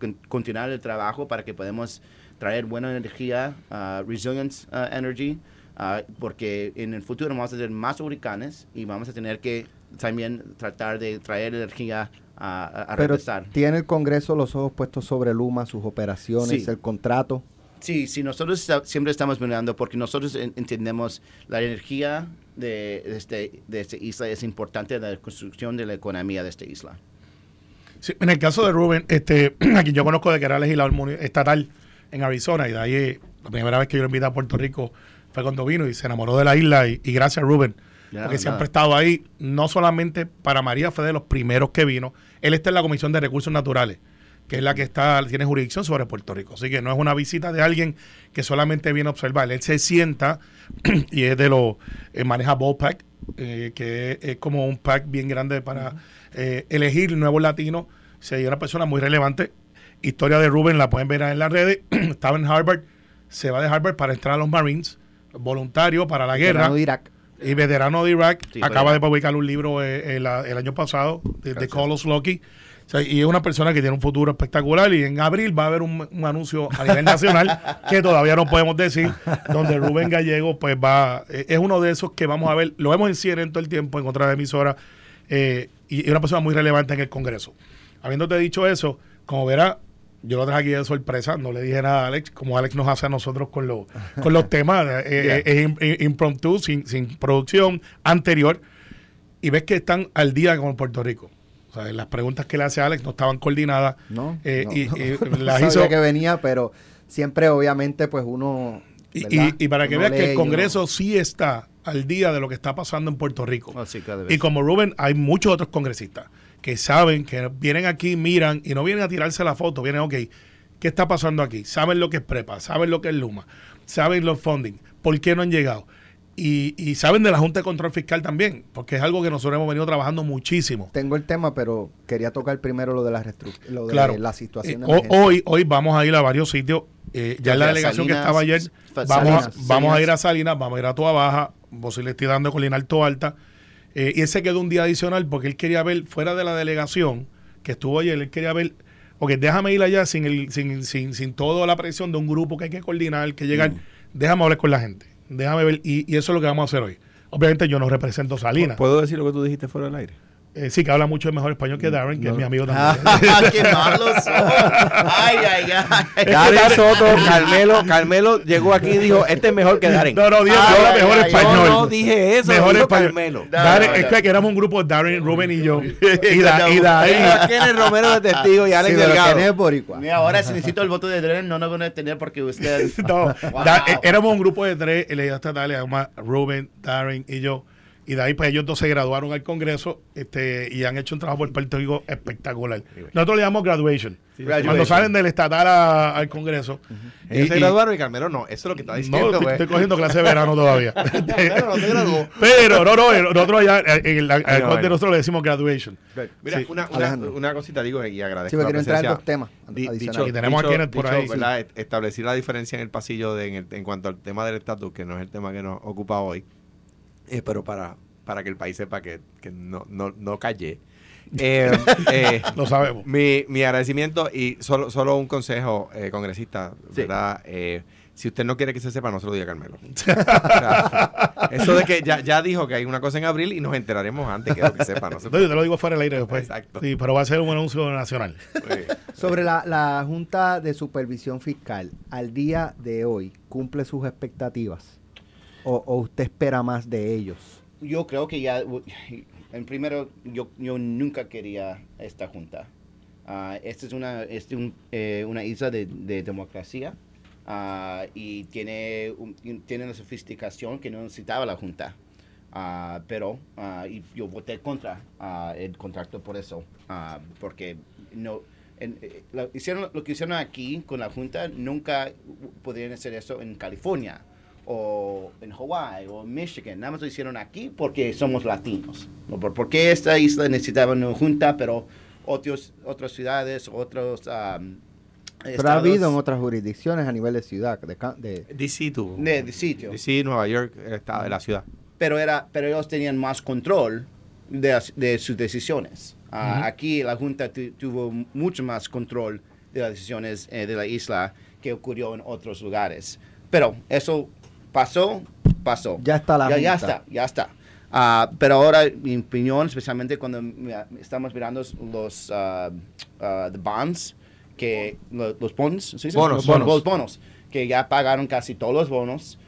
con- continuar el trabajo para que podamos traer buena energía, ah, resilience ah, energy, ah, porque en el futuro vamos a tener más huracanes y vamos a tener que también tratar de traer energía a, a- Pero regresar. tiene el Congreso los ojos puestos sobre Luma, sus operaciones, Sí. el contrato. Sí, sí, nosotros siempre estamos mirando porque nosotros en- entendemos la energía de, de este, de esta isla es importante en la construcción de la economía de esta isla. Sí, en el caso de Rubén, este, a quien yo conozco de que era legislador estatal en Arizona, y de ahí eh, la primera vez que yo lo invité a Puerto Rico fue cuando vino y se enamoró de la isla, y, y gracias Rubén, Ya, porque siempre ha estado ahí, no solamente para María, fue de los primeros que vino, él está en la Comisión de Recursos Naturales, que es la que está tiene jurisdicción sobre Puerto Rico, así que no es una visita de alguien que solamente viene a observar, él se sienta y es de los, eh, maneja Ballpack, eh, que es, es como un pack bien grande para eh, elegir nuevos latinos. Se dio una persona muy relevante. Historia de Rubén la pueden ver en las redes. Estaba en Harvard, se va de Harvard para entrar a los Marines, voluntario para la guerra. Veterano de Irak. Y veterano de Irak, Sí, acaba de publicar un libro eh, el, el año pasado, de, de Carlos Loki. O sea, y es una persona que tiene un futuro espectacular. Y en abril va a haber un, un anuncio a nivel nacional que todavía no podemos decir, donde Rubén Gallego pues va, eh, es uno de esos que vamos a ver, lo vemos en CNN todo el tiempo en otras emisoras, eh, y es una persona muy relevante en el Congreso. Habiéndote dicho eso, como verá, yo lo traje aquí de sorpresa, no le dije nada a Alex, como Alex nos hace a nosotros con, los con los temas, eh, eh, es im- impromptu, sin, sin producción anterior, y ves que están al día con Puerto Rico. O sea, las preguntas que le hace Alex no estaban coordinadas. No, eh, no, y, no. y No las sabía hizo. que venía, pero siempre obviamente pues uno... Y, y- y para que Uno veas que el uno- Congreso sí está al día de lo que está pasando en Puerto Rico. Oh, sí, cada Y como Rubén, hay muchos otros congresistas que saben, que vienen aquí, miran y no vienen a tirarse la foto, vienen, ok, ¿qué está pasando aquí? Saben lo que es PREPA, saben lo que es Luma, saben los funding, ¿por qué no han llegado? Y, y saben de la Junta de Control Fiscal también, porque es algo que nosotros hemos venido trabajando muchísimo. Tengo el tema, pero quería tocar primero lo de la lo de Claro. la situación Eh, de hoy, hoy vamos a ir a varios sitios. eh, ya en la delegación que estaba ayer, vamos, a, Salinas, vamos a ir a Salinas. Vamos a ir a Toa Baja, posible le estoy dando con Alto Alta. Eh, y él se quedó un día adicional porque él quería ver, fuera de la delegación que estuvo ayer, él quería ver, ok, déjame ir allá sin, el, sin, sin, sin toda la presión de un grupo que hay que coordinar, que llegar, déjame hablar con la gente, déjame ver, y, y eso es lo que vamos a hacer hoy. Obviamente yo no represento Salinas. ¿Puedo decir lo que tú dijiste fuera del aire? Eh, sí, que habla mucho mejor español que Darren, que es mi amigo Ah, también. ¡Qué malos son! ¡Ay, ay, ay! Darren Soto, Carmelo, Carmelo llegó aquí y dijo, este es mejor que Darren. No, no, digo, Ay, yo mejor ay, español. Yo no dije eso, Mejor dijo español. Carmelo. Darren- No, no, es no. que- éramos un grupo, Darren, Rubén y yo. Y, da, y da Ahí Romero de testigo y Alex Sí, Delgado. Mira, ahora si necesito el voto de Dren, no lo van a tener porque usted... No, Wow. da- eh, éramos un grupo de tres, el estatal, además Rubén, Darren y yo. Y de ahí, pues ellos dos se graduaron al Congreso este, y han hecho un trabajo por Puerto Rico espectacular. Nosotros le llamamos graduation. Cuando Graduation. salen del estatal a- al Congreso. Ellos se y- graduaron y Carmelo no. Eso es lo que está No, diciendo. estoy, pues. estoy cogiendo clase de verano todavía. Claro, no se graduó. Pero, no, no, nosotros allá, en el, al- al Ay, no, corte ay. nosotros le decimos graduation. Mira, Sí. una, una, una cosita digo y agradezco Sí, la quiero entrar en dos temas dicho- Y tenemos a dicho- Kenneth por dicho, ahí, Establecer la diferencia en el pasillo de, en, el- en cuanto al tema del estatus, que no es el tema que nos ocupa hoy, eh, pero para, para que el país sepa que, que no, no, no callé. Eh, eh, Lo sabemos. mi, mi agradecimiento y solo, solo un consejo, eh, congresista, Sí. ¿verdad? Eh, si usted no quiere que se sepa, no se lo diga a Carmelo. O sea, eso de que ya, ya dijo que hay una cosa en abril y nos enteraremos antes, quiero que sepa. No se No, yo te lo digo fuera del aire después. Exacto. Sí, pero va a ser un anuncio nacional. Sobre la, la Junta de Supervisión Fiscal, al día de hoy, ¿cumple sus expectativas? ¿O, usted espera más de ellos? Yo creo que ya, en primero, yo, yo nunca quería esta junta. Ah, esta es una, este un, eh, una isla de, de democracia ah, y tiene, un- tiene una sofisticación que no necesitaba la junta. Ah, pero y yo voté contra el contrato por eso, porque no, en- eh, hicieron, lo que hicieron aquí con la junta nunca podrían hacer eso en California o en Hawaii o en Michigan. Nada más lo hicieron aquí porque somos latinos. ¿no? Por, porque esta isla necesitaba una junta, pero otros, otras ciudades, otros... um, Pero ha habido en otras jurisdicciones a nivel de ciudad. De, ca- de- DC tuvo. de, de sitio. DC, Nueva York, el estado de la ciudad. Pero, era, pero ellos tenían más control de, de sus decisiones. Ah, Aquí la Junta tu- tuvo mucho más control de las decisiones eh, de la isla que ocurrió en otros lugares. Pero eso pasó, pasó. Ya está la ya, ya está, ya está. Ah, pero ahora, mi opinión, especialmente cuando estamos mirando los ah, ah, the bonds, que lo- los bonds. Bonos, los bonos. los bonos, que ya pagaron casi todos los bonos.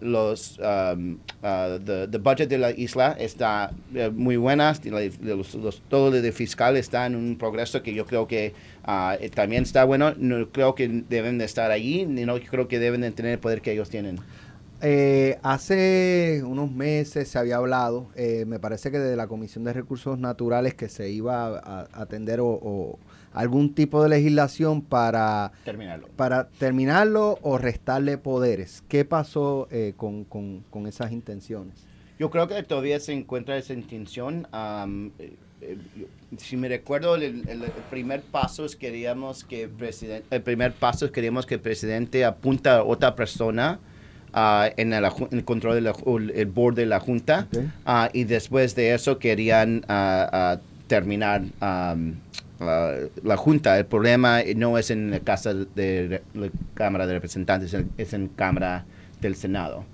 Los um, the, the budget de la isla está eh, muy buena los- los- todo lo de fiscal está en un progreso que yo creo que eh, también está bueno no creo que deben de estar allí ni no creo que deben de tener el poder que ellos tienen Eh, hace unos meses se había hablado, eh, me parece que de la Comisión de Recursos Naturales que se iba a, a atender o, o algún tipo de legislación para, terminarlo para terminarlo o restarle poderes. ¿Qué pasó eh, con, con- con esas intenciones? Yo creo que todavía se encuentra esa intención. eh, eh, si me recuerdo, el, el- el primer paso es queríamos que presidente, el primer paso es queríamos que el presidente apunta a otra persona ah, en, el, el control del el board de la junta ah, y después de eso querían ah, terminar ah, la junta. El problema no es en la casa de la Cámara de Representantes, es en- Cámara del Senado.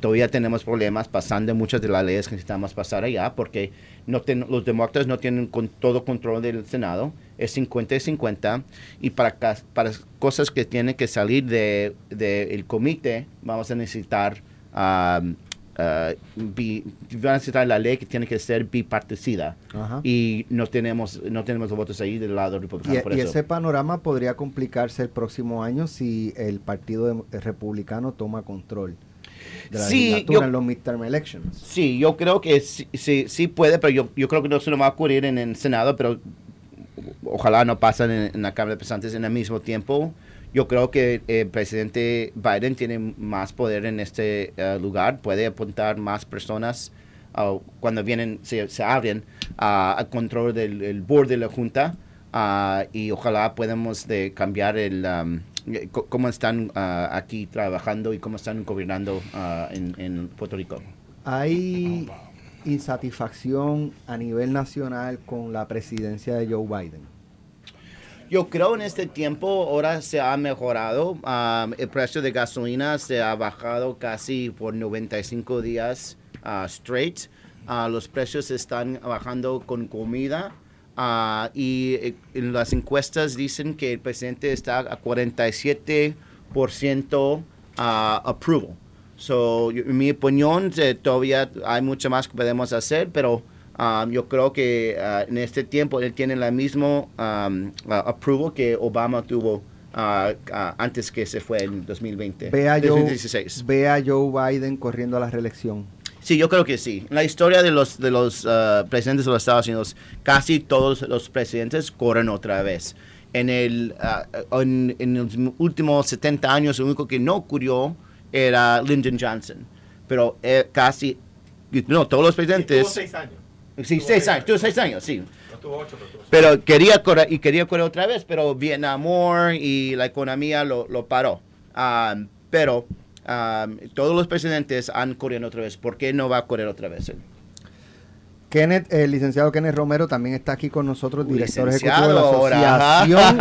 Todavía tenemos problemas pasando muchas de las leyes que necesitamos pasar allá porque no ten- los demócratas no tienen con todo control del Senado, es 50 y 50 y para, para cosas que tienen que salir del de, el comité vamos a necesitar ah, bi- van a necesitar la ley que tiene que ser bipartidista Ajá. y no tenemos no tenemos los votos ahí del lado republicano Y, por y eso. ese panorama podría complicarse el próximo año si el Partido Dem- Republicano toma control de la Sí, legislatura yo- en los midterm elections. Sí, yo creo que sí, sí, sí puede, pero yo, yo creo que no se nos va a ocurrir en el Senado, pero ojalá no pasen en, la Cámara de Representantes en el mismo tiempo. Yo creo que el presidente Biden tiene más poder en este eh, lugar, puede apuntar más personas ah, cuando vienen, se, abren ah, al control del el board de la Junta ah, y ojalá podamos de cambiar el eh, co- cómo están ah, aquí trabajando y cómo están gobernando en, en Puerto Rico. Hay insatisfacción a nivel nacional con la presidencia de Joe Biden. Yo creo en este tiempo ahora se ha mejorado. Um, el precio de gasolina se ha bajado casi por 95 días uh, straight. Uh, los precios están bajando con comida. uh, y eh, en las encuestas dicen que el presidente está a 47% uh, approval. So, yo- en mi opinión, eh, todavía hay mucho más que podemos hacer, pero um, yo creo que uh, en este tiempo él tiene la mismo um, uh, approval que Obama tuvo uh, uh, antes que se fue en 2020. Ve a, Joe, 2016. ve a Joe Biden corriendo a la reelección. Sí, yo creo que sí. En la historia de los, de los uh, presidentes de los Estados Unidos, casi todos los presidentes corren otra vez. En, el, uh, en, en los últimos 70 años, lo único que no ocurrió era Lyndon Johnson. Pero eh, casi, no, todos los presidentes... años. Sí, seis años, tuvo seis años, sí. No tuvo ocho, pero tuvo Pero quería correr, y quería correr otra vez, pero Vietnam War y la economía lo, lo paró. Um, pero um, todos los presidentes han corrido otra vez. ¿Por qué no va a correr otra vez él? Kenneth, el licenciado Kenneth Romero también está aquí con nosotros, director ejecutivo de la Asociación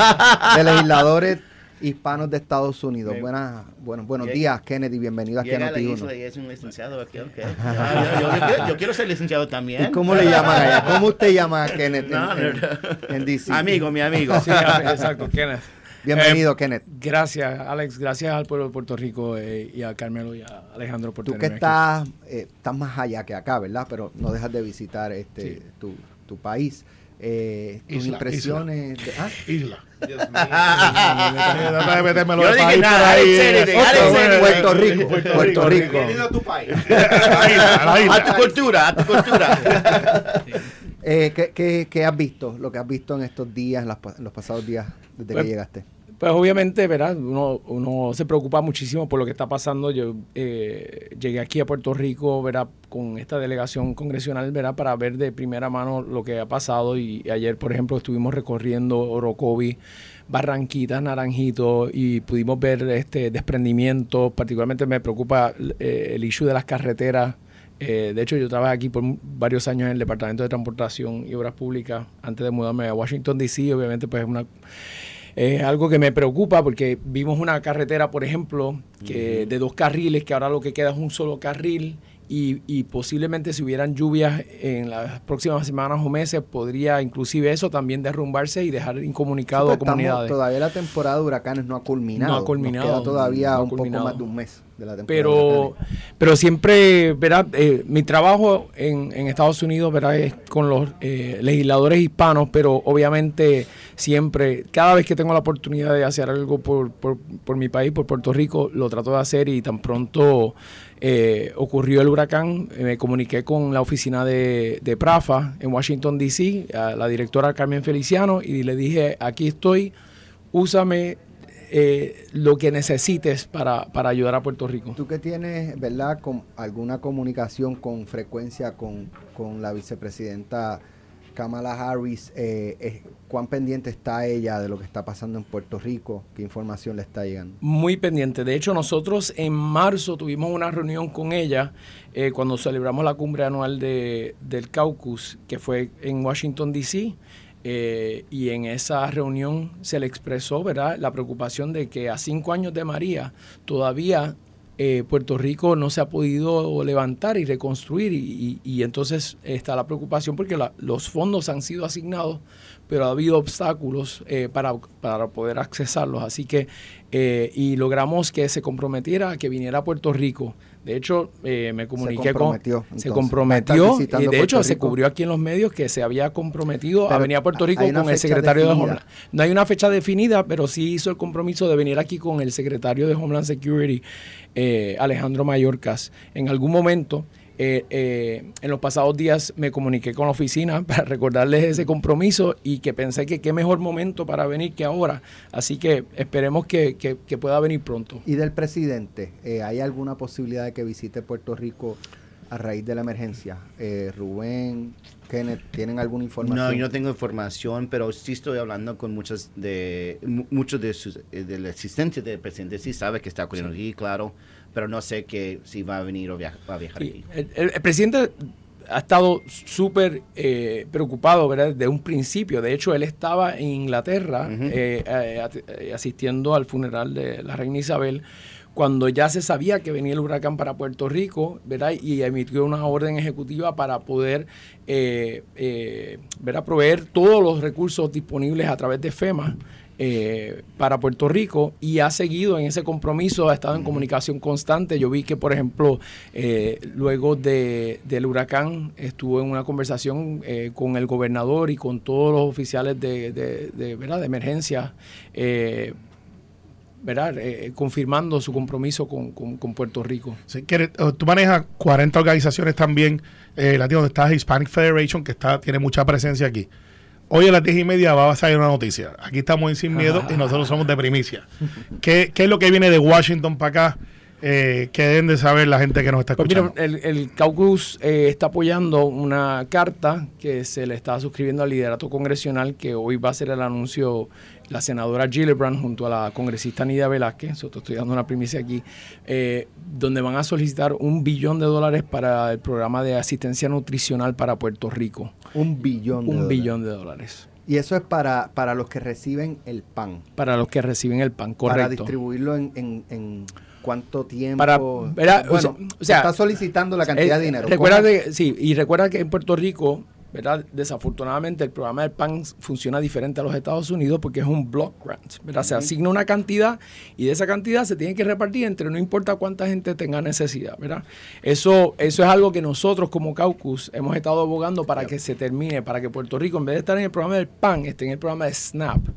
de Legisladores Hispanos de Estados Unidos. Buenas, bueno, buenos Llega- días, Kenneth, y bienvenido aquí a Llega a la Noti1. isla y es un licenciado aquí, ok. Ah, yo, yo- yo- yo quiero ser licenciado también. ¿Y cómo le llaman allá? ¿Cómo usted llama a Kenneth en, No, no, en- no. en DC? Amigo, mi amigo. Sí, exacto, Kenneth. Bienvenido, Eh, Kenneth. Gracias, Alex. Gracias al pueblo de Puerto Rico eh, y a Carmelo y a Alejandro por Tú que estás, eh, estás más allá que acá, ¿verdad? Pero no dejas de visitar este Sí. tu, tu país. Eh, tus Isla, impresiones. de- ah, Isla. Dios mío. De país por ahí, Kennedy. Puerto Rico, Puerto Rico. Bienvenido a tu país. La isla, la isla. A tu cultura, a tu cultura. Eh, ¿qué, qué, qué has visto? Lo que has visto en estos días, en, las pa- en los pasados días desde Pues, que llegaste. Pues obviamente, ¿verdad? Uno, uno se preocupa muchísimo por lo que está pasando. Yo eh, llegué aquí a Puerto Rico, ¿verdad? Con esta delegación congresional, ¿verdad? Para ver de primera mano lo que ha pasado. Y ayer, por ejemplo, estuvimos recorriendo Orocovi, Barranquitas, Naranjito y pudimos ver este desprendimiento. Particularmente me preocupa eh, el issue de las carreteras. Eh, de hecho, yo trabajé aquí por varios años en el Departamento de Transportación y Obras Públicas antes de mudarme a Washington, D.C. Obviamente, pues es una es algo que me preocupa porque vimos una carretera, por ejemplo, que de dos carriles, que ahora lo que queda es un solo carril y, y posiblemente si hubieran lluvias en las próximas semanas o meses, podría inclusive eso también derrumbarse y dejar incomunicado Sí, a pues, estamos- comunidades. todavía la temporada de huracanes no ha culminado. No ha culminado, Nos queda todavía no un culminado. poco más de un mes de la temporada. de pero pero siempre verdad Eh, mi trabajo en, en Estados Unidos verdad es con los eh, legisladores hispanos pero obviamente siempre cada vez que tengo la oportunidad de hacer algo por, por, por mi país por Puerto Rico lo trato de hacer y tan pronto eh, ocurrió el huracán me comuniqué con la oficina de, de Prafa en Washington D.C. a la directora Carmen Feliciano y le dije aquí estoy úsame eh, lo que necesites para, para ayudar a Puerto Rico. Tú que tienes, ¿verdad?, con alguna comunicación con frecuencia con, con la vicepresidenta Kamala Harris, eh, eh, ¿cuán pendiente está ella de lo que está pasando en Puerto Rico? ¿Qué información le está llegando? Muy pendiente. De hecho, nosotros en marzo tuvimos una reunión con ella eh, cuando celebramos la cumbre anual de, del caucus, que fue en Washington, D.C. y en esa reunión se le expresó ¿verdad? la preocupación de que a cinco años de María todavía eh, Puerto Rico no se ha podido levantar y reconstruir y, entonces está la preocupación porque los fondos han sido asignados, pero ha habido obstáculos eh, para, para, poder accesarlos. Así que, eh, y logramos que se comprometiera a que viniera a Puerto Rico de hecho, eh, me comuniqué con... se comprometió. Y de hecho, se cubrió aquí en los medios que se había comprometido a venir a Puerto Rico con el secretario de Homeland. No hay una fecha definida, pero sí hizo el compromiso de venir aquí con el secretario de Homeland Security, eh, Alejandro Mayorkas, en algún momento. Eh, eh, en los pasados días me comuniqué con la oficina para recordarles ese compromiso y que pensé que qué mejor momento para venir que ahora. Así que esperemos que, pueda venir pronto. ¿Y del presidente? Eh, ¿Hay alguna posibilidad de que visite Puerto Rico a raíz de la emergencia? Rubén, Kenneth, ¿tienen alguna información? No, yo no tengo información, pero sí estoy hablando con muchos de muchos de sus, del asistente del presidente, sí sabe que está ocurriendo aquí, claro pero no sé que si va a venir o va a viajar aquí. El, presidente ha estado súper eh, preocupado ¿verdad? desde un principio. De hecho, él estaba en Inglaterra eh, eh, asistiendo al funeral de la reina Isabel cuando ya se sabía que venía el huracán para Puerto Rico, ¿verdad? Y emitió una orden ejecutiva para poder ¿verdad? proveer todos los recursos disponibles a través de FEMA eh, para Puerto Rico y ha seguido en ese compromiso, ha estado en comunicación constante. Yo vi que, por ejemplo, eh, luego de, del huracán estuvo en una conversación eh, con el gobernador y con todos los oficiales de, de, ¿verdad? de emergencia. ¿Verdad? confirmando su compromiso con, Puerto Rico. tú manejas 40 organizaciones también, eh, donde está Hispanic Federation, que está tiene mucha presencia aquí. Hoy a las diez y media va a salir una noticia. Aquí estamos en Sin Miedo y nosotros somos de primicia. ¿Qué, es lo que viene de Washington para acá? Eh, que deben de saber la gente que nos está pues escuchando. el, el, caucus eh, está apoyando una carta que se le está suscribiendo al liderato congresional, que hoy va a ser el anuncio la senadora Gillibrand junto a la congresista Nidia Velázquez, nosotros estoy dando una primicia aquí, eh, donde van a solicitar un billón de dólares para el programa de asistencia nutricional para Puerto Rico. Un billón de Un billón de dólares. Y eso es para, para los que reciben el pan. Para los que reciben el pan, correcto. Para distribuirlo en, cuánto tiempo. Para, bueno, o sea, está solicitando la cantidad de dinero. Recuerda sí, y recuerda que en Puerto Rico ¿verdad? Desafortunadamente el programa del PAN funciona diferente a los Estados Unidos porque es un block grant, ¿verdad? Se asigna una cantidad y de esa cantidad se tiene que repartir entre no importa cuánta gente tenga necesidad, ¿verdad? Eso, eso es algo que nosotros como Caucus hemos estado abogando para que se termine, para que Puerto Rico en vez de estar en el programa del PAN esté en el programa de SNAP.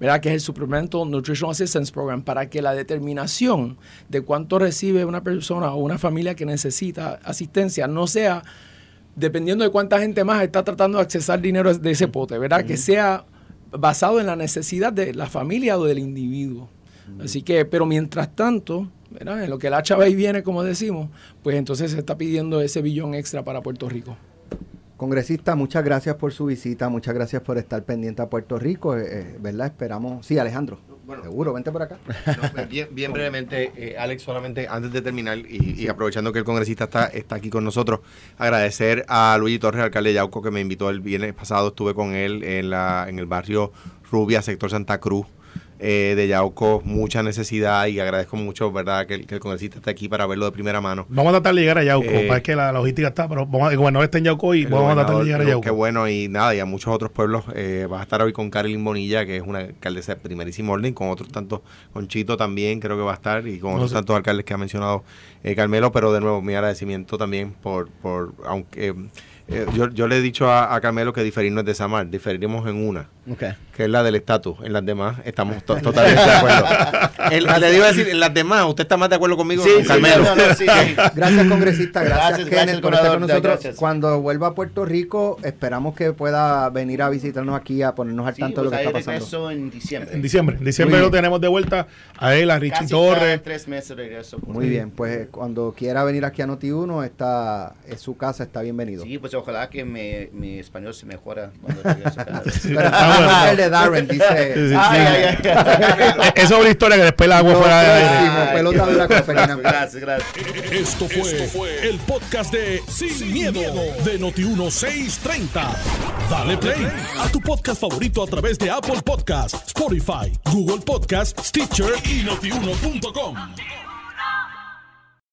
¿verdad? que es el Supplemental Nutrition Assistance Program, para que la determinación de cuánto recibe una persona o una familia que necesita asistencia no sea dependiendo de cuánta gente más está tratando de accesar dinero de ese pote, ¿verdad? Que sea basado en la necesidad de la familia o del individuo. Así que, pero mientras tanto, ¿verdad? En lo que la chava ahí viene, como decimos, pues entonces se está pidiendo ese billón extra para Puerto Rico. Congresista, muchas gracias por su visita, muchas gracias por estar pendiente a Puerto Rico, eh, eh, ¿verdad? Esperamos. Sí, Alejandro. Seguro, vente por acá. Pues, bien, brevemente, eh, Alex, solamente antes de terminar y, aprovechando que el congresista está, está aquí con nosotros, agradecer a Luigi Torres, alcalde de Yauco, que me invitó el viernes pasado, estuve con él en, la, en el barrio Rubia, sector Santa Cruz eh, de Yauco mucha necesidad y agradezco mucho, ¿verdad?, que, el congresista esté aquí para verlo de primera mano. Vamos a tratar de llegar a Yauco, eh, para que la logística está, pero vamos bueno, está en Yauco y vamos a tratar de llegar a Yauco. Qué bueno, y nada, y a muchos otros pueblos. Eh, vas a estar hoy con Carolyn Bonilla, que es una alcaldesa de primerísimo orden, con otros tantos, con Chito también creo que va a estar, y con otros tantos alcaldes que ha mencionado eh, Carmelo, pero de nuevo, mi agradecimiento también por, por aunque... yo, yo le he dicho a, a Carmelo que diferir no es desamar, diferiremos en una que es la del estatus. En las demás estamos to- totalmente de acuerdo. En- le digo decir, en las demás, ¿usted está más de acuerdo conmigo? Sí, con sí, Carmelo? no, no, sí, sí. Gracias, congresista. Gracias, Gracias, Kenneth, gracias, por estar con nosotros. Gracias. Cuando vuelva a Puerto Rico, esperamos que pueda venir a visitarnos aquí, a ponernos al Sí, tanto de lo pues que ahí está pasando. regreso en diciembre. En diciembre. En diciembre lo tenemos de vuelta a él, a Richie Casi Torres. tres meses regreso. Muy bien, pues cuando quiera venir aquí a Noti1, está, es su casa, está bienvenido. Sí, pues ojalá que me- mi español se mejora cuando a de Darren dice... Sí, sí, Ay, sí. ay, ay. Es sobre historia que después el agua Lo fuera de pelota bueno. Ferdinand. Gracias, gracias. Esto fue, el podcast de Sin, miedo, de Noti1630. Dale play a tu podcast favorito a través de Apple Podcasts, Spotify, Google Podcasts, Stitcher y notiuno.com.